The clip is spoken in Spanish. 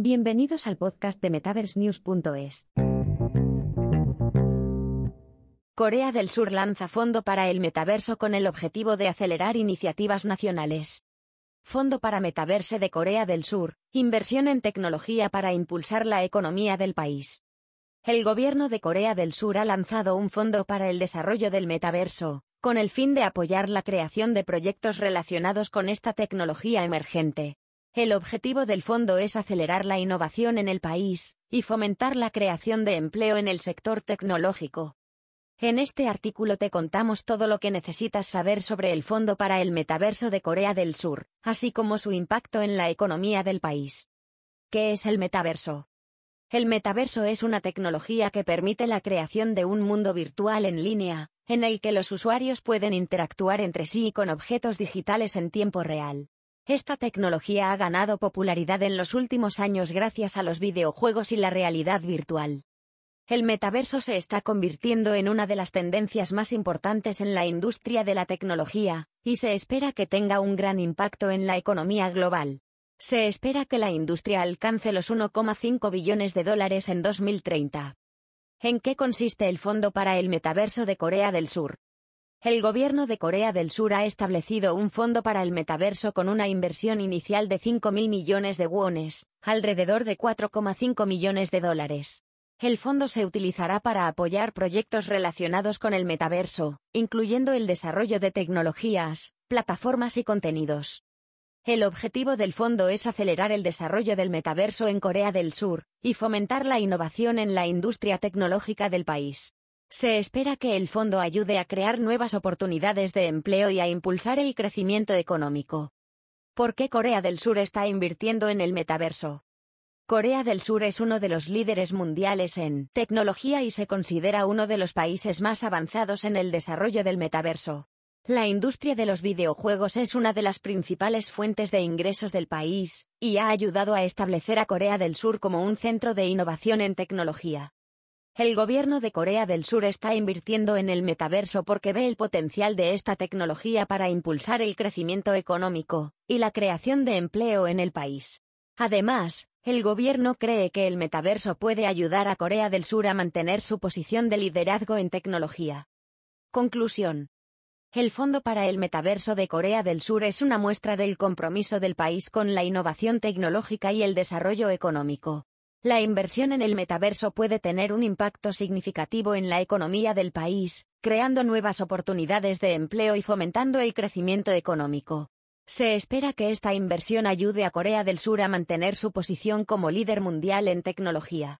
Bienvenidos al podcast de MetaverseNews.es. Corea del Sur lanza fondo para el metaverso con el objetivo de acelerar iniciativas nacionales. Fondo para Metaverse de Corea del Sur, inversión en tecnología para impulsar la economía del país. El gobierno de Corea del Sur ha lanzado un fondo para el desarrollo del metaverso, con el fin de apoyar la creación de proyectos relacionados con esta tecnología emergente. El objetivo del fondo es acelerar la innovación en el país y fomentar la creación de empleo en el sector tecnológico. En este artículo te contamos todo lo que necesitas saber sobre el Fondo para el Metaverso de Corea del Sur, así como su impacto en la economía del país. ¿Qué es el metaverso? El metaverso es una tecnología que permite la creación de un mundo virtual en línea, en el que los usuarios pueden interactuar entre sí y con objetos digitales en tiempo real. Esta tecnología ha ganado popularidad en los últimos años gracias a los videojuegos y la realidad virtual. El metaverso se está convirtiendo en una de las tendencias más importantes en la industria de la tecnología, y se espera que tenga un gran impacto en la economía global. Se espera que la industria alcance los 1,5 billones de dólares en 2030. ¿En qué consiste el Fondo para el Metaverso de Corea del Sur? El gobierno de Corea del Sur ha establecido un fondo para el metaverso con una inversión inicial de 5.000 millones de wones, alrededor de 4,5 millones de dólares. El fondo se utilizará para apoyar proyectos relacionados con el metaverso, incluyendo el desarrollo de tecnologías, plataformas y contenidos. El objetivo del fondo es acelerar el desarrollo del metaverso en Corea del Sur y fomentar la innovación en la industria tecnológica del país. Se espera que el fondo ayude a crear nuevas oportunidades de empleo y a impulsar el crecimiento económico. ¿Por qué Corea del Sur está invirtiendo en el metaverso? Corea del Sur es uno de los líderes mundiales en tecnología y se considera uno de los países más avanzados en el desarrollo del metaverso. La industria de los videojuegos es una de las principales fuentes de ingresos del país, y ha ayudado a establecer a Corea del Sur como un centro de innovación en tecnología. El gobierno de Corea del Sur está invirtiendo en el metaverso porque ve el potencial de esta tecnología para impulsar el crecimiento económico y la creación de empleo en el país. Además, el gobierno cree que el metaverso puede ayudar a Corea del Sur a mantener su posición de liderazgo en tecnología. Conclusión. El Fondo para el Metaverso de Corea del Sur es una muestra del compromiso del país con la innovación tecnológica y el desarrollo económico. La inversión en el metaverso puede tener un impacto significativo en la economía del país, creando nuevas oportunidades de empleo y fomentando el crecimiento económico. Se espera que esta inversión ayude a Corea del Sur a mantener su posición como líder mundial en tecnología.